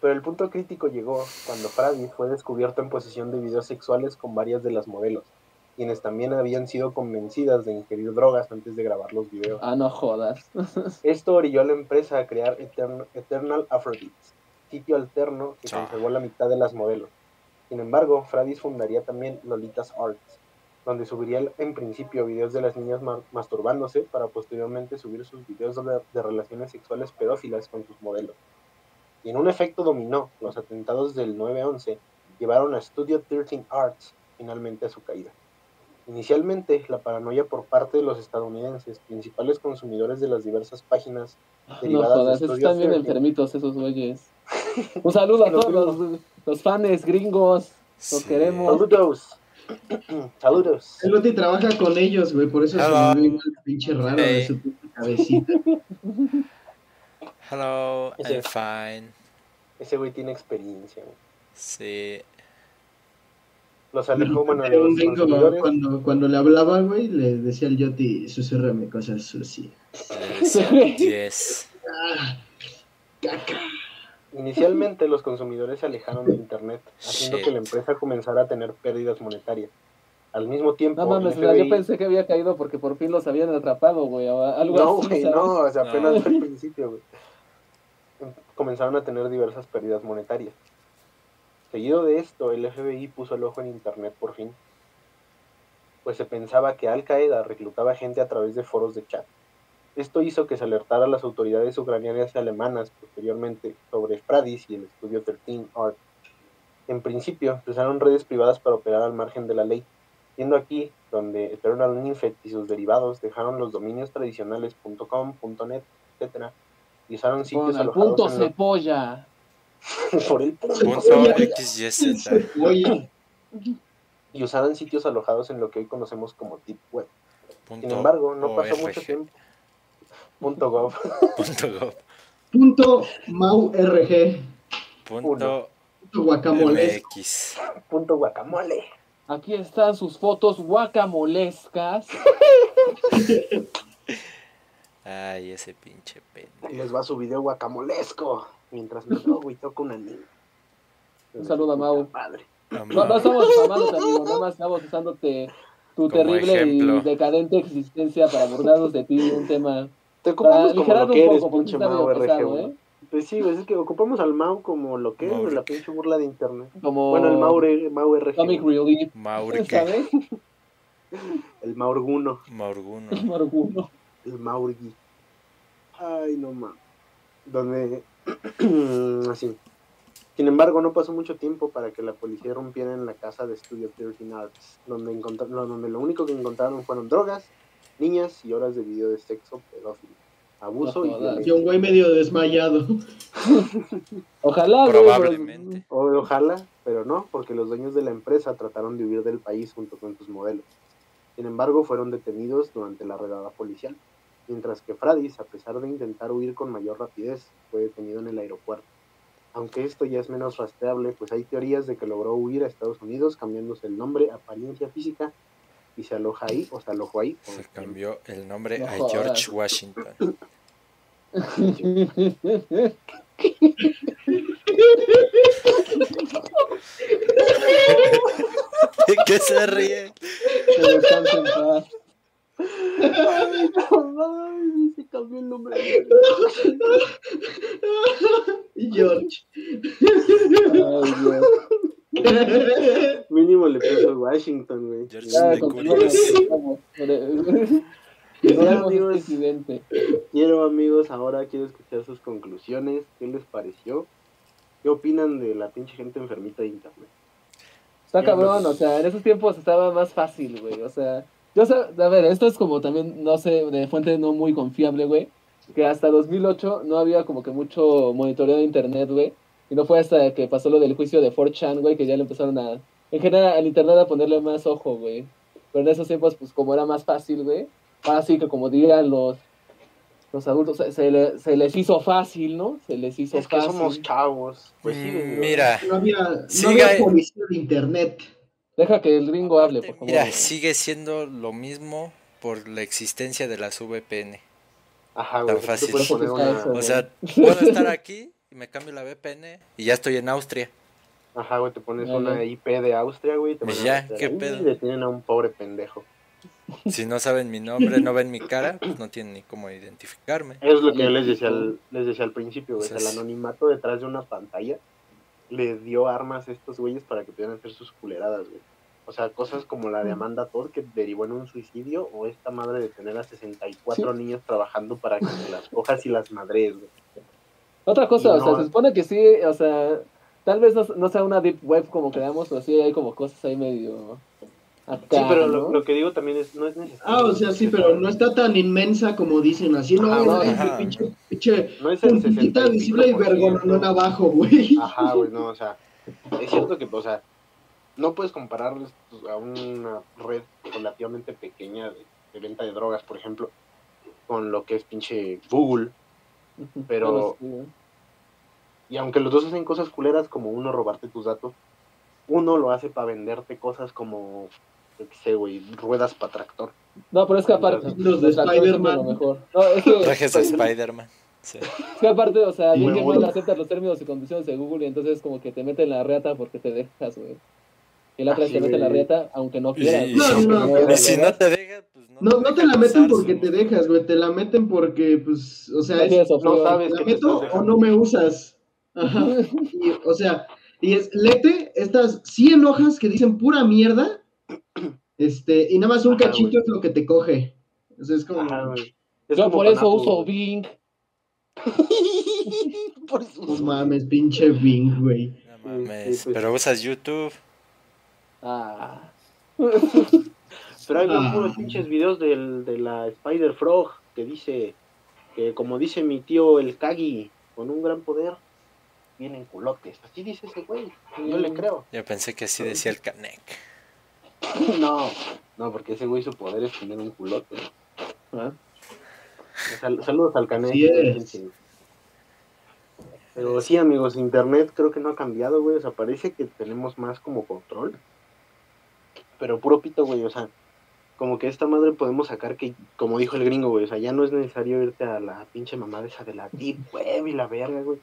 Pero el punto crítico llegó cuando Fradis fue descubierto en posesión de videos sexuales con varias de las modelos, quienes también habían sido convencidas de ingerir drogas antes de grabar los videos. Ah, no jodas. *laughs* Esto orilló a la empresa a crear Etern- Eternal Afrodits, sitio alterno que conservó la mitad de las modelos. Sin embargo, Fradis fundaría también Lolitas Arts, donde subiría en principio videos de las niñas ma- masturbándose para posteriormente subir sus videos de, de relaciones sexuales pedófilas con sus modelos. Y en un efecto dominó, los atentados del 9-11 llevaron a Studio 13 Arts finalmente a su caída. Inicialmente, la paranoia por parte de los estadounidenses, principales consumidores de las diversas páginas No derivadas de jodas, Studio están bien 13, enfermitos esos güeyes. Un saludo a *laughs* Los todos los, los fans gringos. Los Sí. queremos. Saludos. *clears throat* Saludos. El Loti trabaja con ellos, güey, por eso se Hello. volvió igual de pinche raro de su puta cabecita. *laughs* Hello, Ese- I'm fine. Ese güey tiene experiencia. güey. Sí. Los alejó, bueno, los cuando, cuando le hablaba, güey, le decía al Yoti, susurrame cosas sucias. 10. *laughs* Ah, caca. Inicialmente los consumidores se alejaron de Internet, haciendo Shit. que la empresa comenzara a tener pérdidas monetarias. Al mismo tiempo, No mames, sea, yo FBI pensé que había caído porque por fin los habían atrapado, güey. o Algo No, así, güey, ¿sabes? no, o sea, No. apenas fue el principio, güey. Comenzaron a tener diversas pérdidas monetarias. Seguido de esto, el FBI puso el ojo en Internet por fin, pues se pensaba que Al Qaeda reclutaba gente a través de foros de chat. Esto hizo que se alertara a las autoridades ucranianas y alemanas posteriormente sobre Fradis y el estudio 13 Art. En principio, se usaron redes privadas para operar al margen de la ley, siendo aquí donde Eternal Ninfet y sus derivados dejaron los dominios tradicionales .com, .net, etc. y usaron sitios Con alojados punto en lo- cepolla. *laughs* por el punto XYZ. *laughs* Y usaron sitios alojados en lo que hoy conocemos como Deep Web. Sin embargo, no pasó mucho tiempo. Punto .gov. Punto gov. punto mau rg, Punto punto guacamole. MX. Punto guacamole. Aquí están sus fotos guacamolescas. Ay, ese pinche pendejo. Les va su video guacamolesco. Mientras me drogo y toco una niña. Un saludo a Mau. Padre. No, no estamos difamándote, amigo. Nada más estamos usándote tu Como terrible ejemplo. y decadente existencia para burlarnos de ti. Un tema. Te ocupamos como lo que eres, pinche Mau RG. pesado. ¿eh? Pues sí, güey, es que ocupamos al Mau como lo que es, la pinche burla de internet. Como. Bueno, el Mau, R- Mau RG. Comic. Relief. Maurque. ¿Sabes? El Maurguno. Maurguno. Morguno. El Maurgui. Ay, no mames. Donde. *clears throat* Así. Sin embargo, no pasó mucho tiempo para que la policía rompiera en la casa de Studio 13 Arts, donde, donde lo único que encontraron fueron drogas, niñas y horas de video de sexo pedófilo, abuso No y jodas. Y violencia. un güey medio desmayado. *laughs* Ojalá, Probablemente. O, ojalá, pero no, porque los dueños de la empresa trataron de huir del país junto con sus modelos. Sin embargo, fueron detenidos durante la redada policial, mientras que Fradis, a pesar de intentar huir con mayor rapidez, fue detenido en el aeropuerto. Aunque esto ya es menos rastreable, pues hay teorías de que logró huir a Estados Unidos cambiándose el nombre, apariencia física, y se aloja ahí o se alojó ahí. Se cambió el nombre No a. George Washington. ¿De qué se ríe? Que descanse en paz. Ay, no se cambió el nombre. George. Ay, Dios. *laughs* Mínimo le puso Washington, güey. Ya, *laughs* Ignoremos *laughs* amigos. incidente. Quiero, amigos, ahora quiero escuchar sus conclusiones. ¿Qué les pareció? ¿Qué opinan de la pinche gente enfermita de internet? Está cabrón, o sea, en esos tiempos estaba más fácil, güey. O sea, yo sé, a ver, esto es como también, no sé, de fuente no muy confiable, güey. Que hasta 2008 no había como que mucho monitoreo de internet, güey. Y no fue hasta que pasó lo del juicio de 4chan, güey, que ya le empezaron a en general al internet a ponerle más ojo, güey. Pero en esos tiempos, pues como era más fácil, güey. Ahora sí que como dirían los, los adultos, se, se le- se les hizo fácil, ¿no? Se les hizo Es que fácil. somos chavos. Pues sí, Mm. Mira, No había, no había policía de internet. Deja que el gringo hable, por favor. mira, sigue siendo lo mismo por la existencia de las VPN. Ajá, güey. Tan fácil. una- eso. O sea, puedo estar aquí y me cambio la VPN y ya estoy en Austria. Ajá, güey, te pones una. IP de Austria, güey. Te Pues mandan a ya, ¿qué ahí pedo? Y detienen a un pobre pendejo. Si no saben mi nombre, no ven mi cara, pues no tienen ni cómo identificarme. Es lo que yo les decía sí. al, les decía al principio, güey. o sea, el anonimato detrás de una pantalla les dio armas a estos güeyes para que pudieran hacer sus culeradas, güey. O sea, cosas como la de Amanda Todd que derivó en un suicidio o esta madre de tener a 64 niños trabajando para que se las cojas y las madres, güey. Otra cosa, o No. sea, se supone que sí, o sea, tal vez no, no sea una deep web como creamos, pero sí hay como cosas ahí medio acá, Sí, pero ¿no? lo, lo que digo también es, no es necesario. Ah, o sea, sí, pero no está tan inmensa como dicen así, no, Ajá, no, ajá. pinche, pinche No es el puntita 60 y visible y vergononón abajo, güey. Ajá, güey, no, o sea, es cierto que, o sea, no puedes comparar a una red relativamente pequeña de, de venta de drogas, por ejemplo, con lo que es pinche Google. Pero- ¿no? Y aunque los dos hacen cosas culeras como uno robarte tus datos, uno lo hace para venderte cosas como, yo qué sé, güey, ruedas para tractor. No, pero es que aparte, Los de Spider-Man. lo mejor. No, es que, Trajes de Spider-Man. Sí. es que aparte, o sea, bien que aceptas los términos y condiciones de Google y entonces como que te meten la reata porque te dejas, güey. Y la otra vez Así, te meten la reata aunque no quieras. y- No, no, pero- Y si no te deja, pues no, No, no te la meten porque te dejas, güey, te la meten porque, pues, o sea, No es, No sabes ¿la que te meto o no me usas? Ajá. Y, o sea, y es, lete estas 100 hojas que dicen pura mierda, este, y nada más un Ajá, cachito güey. es lo que te coge. O sea, es como... Ajá, güey. Es Yo como por eso uso güey. Bing. *laughs* *laughs* por eso No mames, pinche Bing, güey. No mames, Sí, pues. pero usas YouTube. Ah. *laughs* Pero hay Ah. puros pinches videos del, de la Spider Frog que dice que como dice mi tío el Kagi, con un gran poder vienen culotes. Así dice ese güey. Yo le creo. Yo pensé que así decía el Canek. *laughs* No, no, porque ese güey su poder es tener un culote. Ah. Sal- saludos al es. Pero sí, amigos, internet creo que no ha cambiado, güey. O sea, parece que tenemos más como control. Pero puro pito, güey. O sea, como que esta madre podemos sacar que, como dijo el gringo, güey. O sea, ya no es necesario irte a la pinche mamada esa de la deep web y la verga, güey.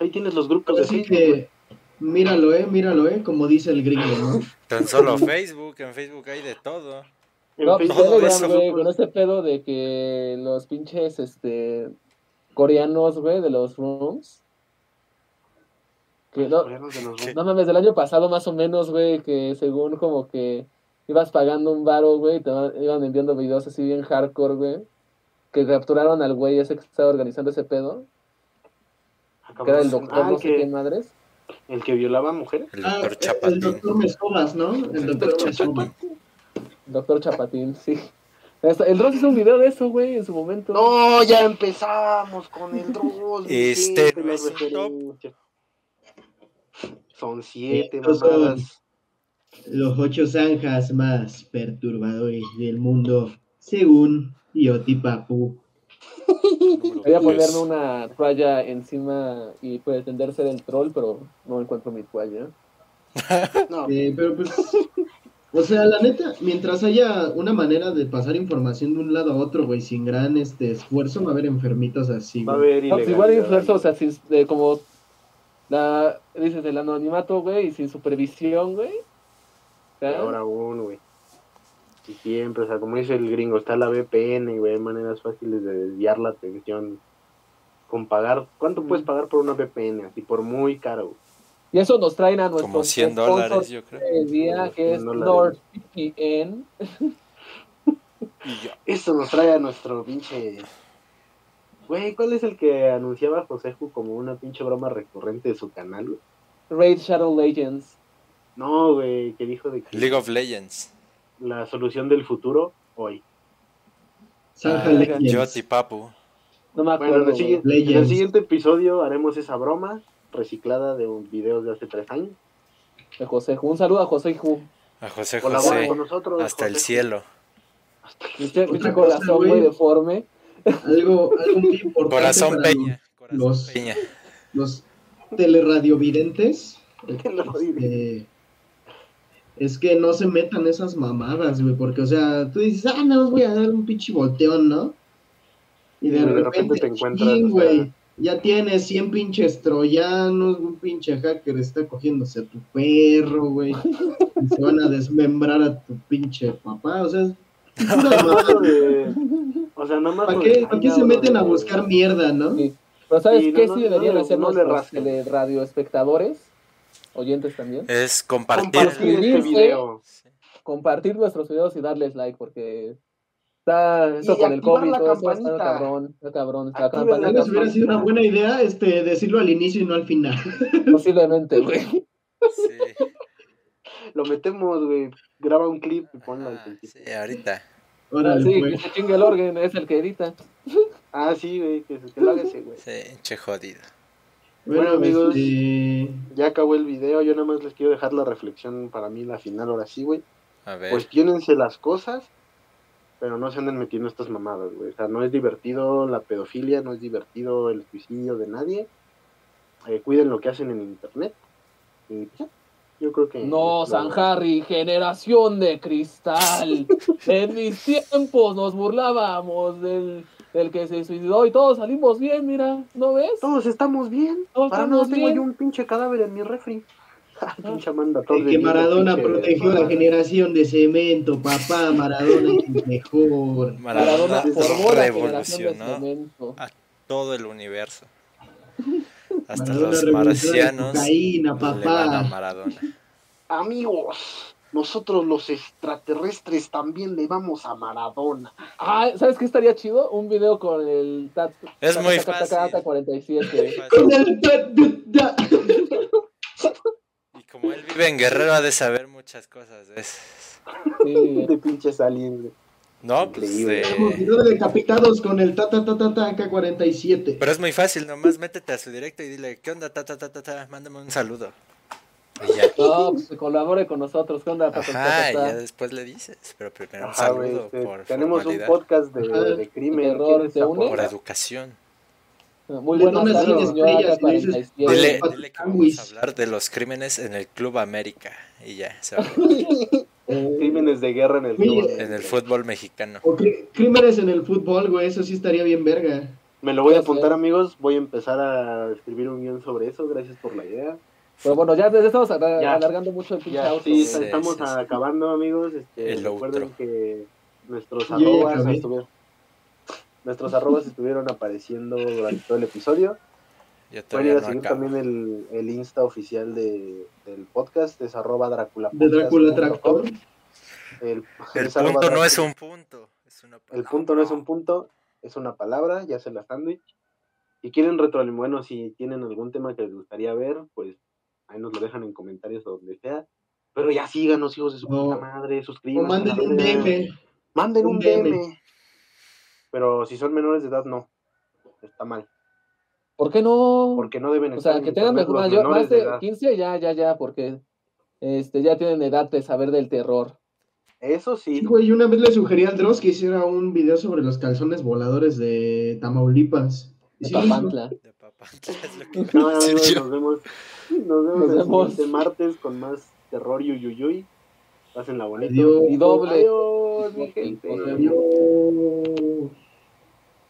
Ahí tienes los grupos de Así Facebook, güey. que, míralo, eh, míralo, eh, como dice el gringo, ¿no? Tan solo Facebook, en Facebook hay de todo. No, pues Telegram, eso, güey, con este pedo de que los pinches, este, coreanos, güey, de los rooms. Que no, de los ¿Qué? no mames, del año pasado más o menos, güey, que según como que ibas pagando un varo, güey, te iban enviando videos así bien hardcore, güey. Que capturaron al güey ese que estaba organizando ese pedo, que era el doctor, Ah, no el sé qué madres. el que violaba mujeres. El Ah, doctor el Chapatín. doctor Mescobas, ¿no? El doctor Mescobas. Doctor Chapatín, sí. El Dross hizo un video de eso, güey, en su momento. No, ya empezamos con el Dross. Este no es top. Son siete Estos son- mamadas. Los ocho zanjas más perturbadores del mundo, según Yoti Papu. Voy a ponerme una toalla encima y pretender ser el troll, pero no encuentro mi toalla. No, *laughs* Eh, pero pues, o sea, la neta, mientras haya una manera de pasar información de un lado a otro, güey, sin gran este esfuerzo, va a haber enfermitos así, va a güey. haber No, pues igual sea, sin- de como la, dices, el anonimato, güey, y sin supervisión, güey. Peor aún, güey. Y siempre, o sea, como dice el gringo, está la VPN, güey, hay maneras fáciles de desviar la atención. Con pagar, ¿cuánto puedes pagar por una VPN? Así por muy caro, güey. Y eso nos traen a nuestro Como 100 dólares, yo creo. el día que es 100 dólares. NordVPN. Y ya. Esto nos trae a nuestro pinche. Güey, ¿cuál es el que anunciaba Joseju como una pinche broma recurrente de su canal, güey? Raid Shadow Legends. No, güey, que dijo de que League of Legends. la solución del futuro hoy. Ah, Legends. Yoti Papu. No me Bueno, acuerdo. en el, siguiente, en el siguiente episodio haremos esa broma reciclada de un videos de hace tres años. de José Ju. Un saludo a José Ju. A José Colabora José. con nosotros. Hasta el cielo. Otra pinche cosa, corazón, güey, deforme. Algo, algo muy importante Corazón para Peña. Corazón los- Peña. los teleradiovidentes. Este, es que no se metan esas mamadas, güey, porque, o sea, tú dices, ah, no, voy a dar un pinche volteón, ¿no? Y de, Y de repente, repente te encuentras, chin, güey, ya tienes 100 pinches troyanos, un pinche hacker está cogiéndose a tu perro, güey, y se van a desmembrar a tu pinche papá, o sea, es pura *laughs* mamada. O sea, nada más. ¿Para qué, de- ¿para qué se meten a buscar mierda, no? Sí. Pero ¿sabes Sí, qué no, sí no, deberían no, hacer nuestros tele- radioespectadores, oyentes también? Es compartir. Compartir este Suscribirse. video. Sí. Compartir nuestros videos y darles like porque está eso Y con el COVID, la todo eso está cabrón, está cabrón, está cabrón, la Tal vez hubiera sido una buena idea este, decirlo al inicio y no al final. *laughs* posiblemente, güey. Sí. Lo metemos, güey. Graba un clip y ponlo al Ah, principio. sí, ahorita. Órale, Sí, pues. que se chingue el orden, es el que edita. *laughs* Ah, sí, güey. Que, que lo haga ese, güey. Sí, che jodido. Bueno, Bueno, amigos. este, Ya acabó el video. Yo nada más les quiero dejar la reflexión para mí, la final, ahora sí, güey. A ver. Cuestiónense las cosas, pero no se anden metiendo estas mamadas, güey. O sea, no es divertido la pedofilia, no es divertido el suicidio de nadie. Eh, cuiden lo que hacen en internet. Y ya, yo creo que. No, San Harry, generación de cristal. *laughs* En mis tiempos nos burlábamos del, del que se suicidó y todos salimos bien, mira, ¿no ves? Todos estamos bien. Todos estamos nada tengo bien. yo un pinche cadáver en mi refri. *laughs* Ah, pinche Amanda Todd que de Diego, Maradona pinche protegió la mamada. generación de cemento, papá, Maradona es el mejor. *laughs* Maradona Maradona formó la generación de revolucionó cemento. a todo el universo. Hasta Maradona los marcianos cocaína, le van a papá. Maradona. Amigos, nosotros los extraterrestres también le vamos a Maradona. Ah, ¿sabes qué estaría chido? Un video con el tat, Es muy fácil. taca, 47. Con el Y como él vive en Guerrero, ha de saber muchas cosas de esas. Sí. De pinches aliens, No, pues. Increíble. eh, Hemos video decapitados con el ta ta ta ta ta AK-47. Pero es muy fácil, nomás métete a su directo y dile, ¿qué onda? Ta, ta, ta, ta, ta, mándame un saludo. Y ya. No, pues colabore con nosotros. ¿Qué onda? Ta, ta, ta, Ajá, ta, y ta. ya después le dices, pero primero un Ajá, saludo este, por tenemos un formalidad, podcast de, Ajá. de crimen. Terror, ¿quieres ¿te une? por educación. Muy buenas tardes, cinco señor estrellas y le dices, AK-47. Dile, Pues, dile que vamos a hablar de los crímenes en el Club América. Y ya, se va. *laughs* Crímenes de guerra en el club. en el fútbol mexicano. O crí- crímenes en el fútbol, güey, eso sí estaría bien verga. Me lo voy a apuntar, amigos. Voy a empezar a escribir un guion sobre eso. Gracias por la idea. Pero bueno, ya estamos Ya. alargando mucho el pinche Ya, auto. sí, estamos sí, sí. acabando, amigos. Este, El recuerden que nuestros arrobas estuvieron, nuestros arrobas estuvieron apareciendo durante todo el episodio. Pueden ir a seguir también el, el Insta oficial de, del podcast, es arroba Drácula De Drácula Tractor. El, punto no es un punto, es una El punto no es un punto, es una palabra, ya sea la sándwich. Si quieren retroalimentación, bueno, si tienen algún tema que les gustaría ver, pues ahí nos lo dejan en comentarios o donde sea. Pero ya síganos, hijos de su O- puta madre, O suscríbanse. manden un. DM. Manden un un DM. DM. Pero si son menores de edad, no. Está mal. ¿Por qué no? Porque no deben O estar sea, en que tengan mejor, más de de edad. 15, ya, ya, ya, porque este, ya tienen edad de saber del terror. Eso sí. Sí, güey, una vez le sugerí al Dross que hiciera un video sobre los calzones voladores de Tamaulipas. De sí. Papantla. De Papantla es lo que No, nos vemos. Nos vemos Nos vemos. siguiente martes con más terror y uyuyuy. Pásenla bonito. Adiós. Y doble. Adiós, mi gente. Adiós.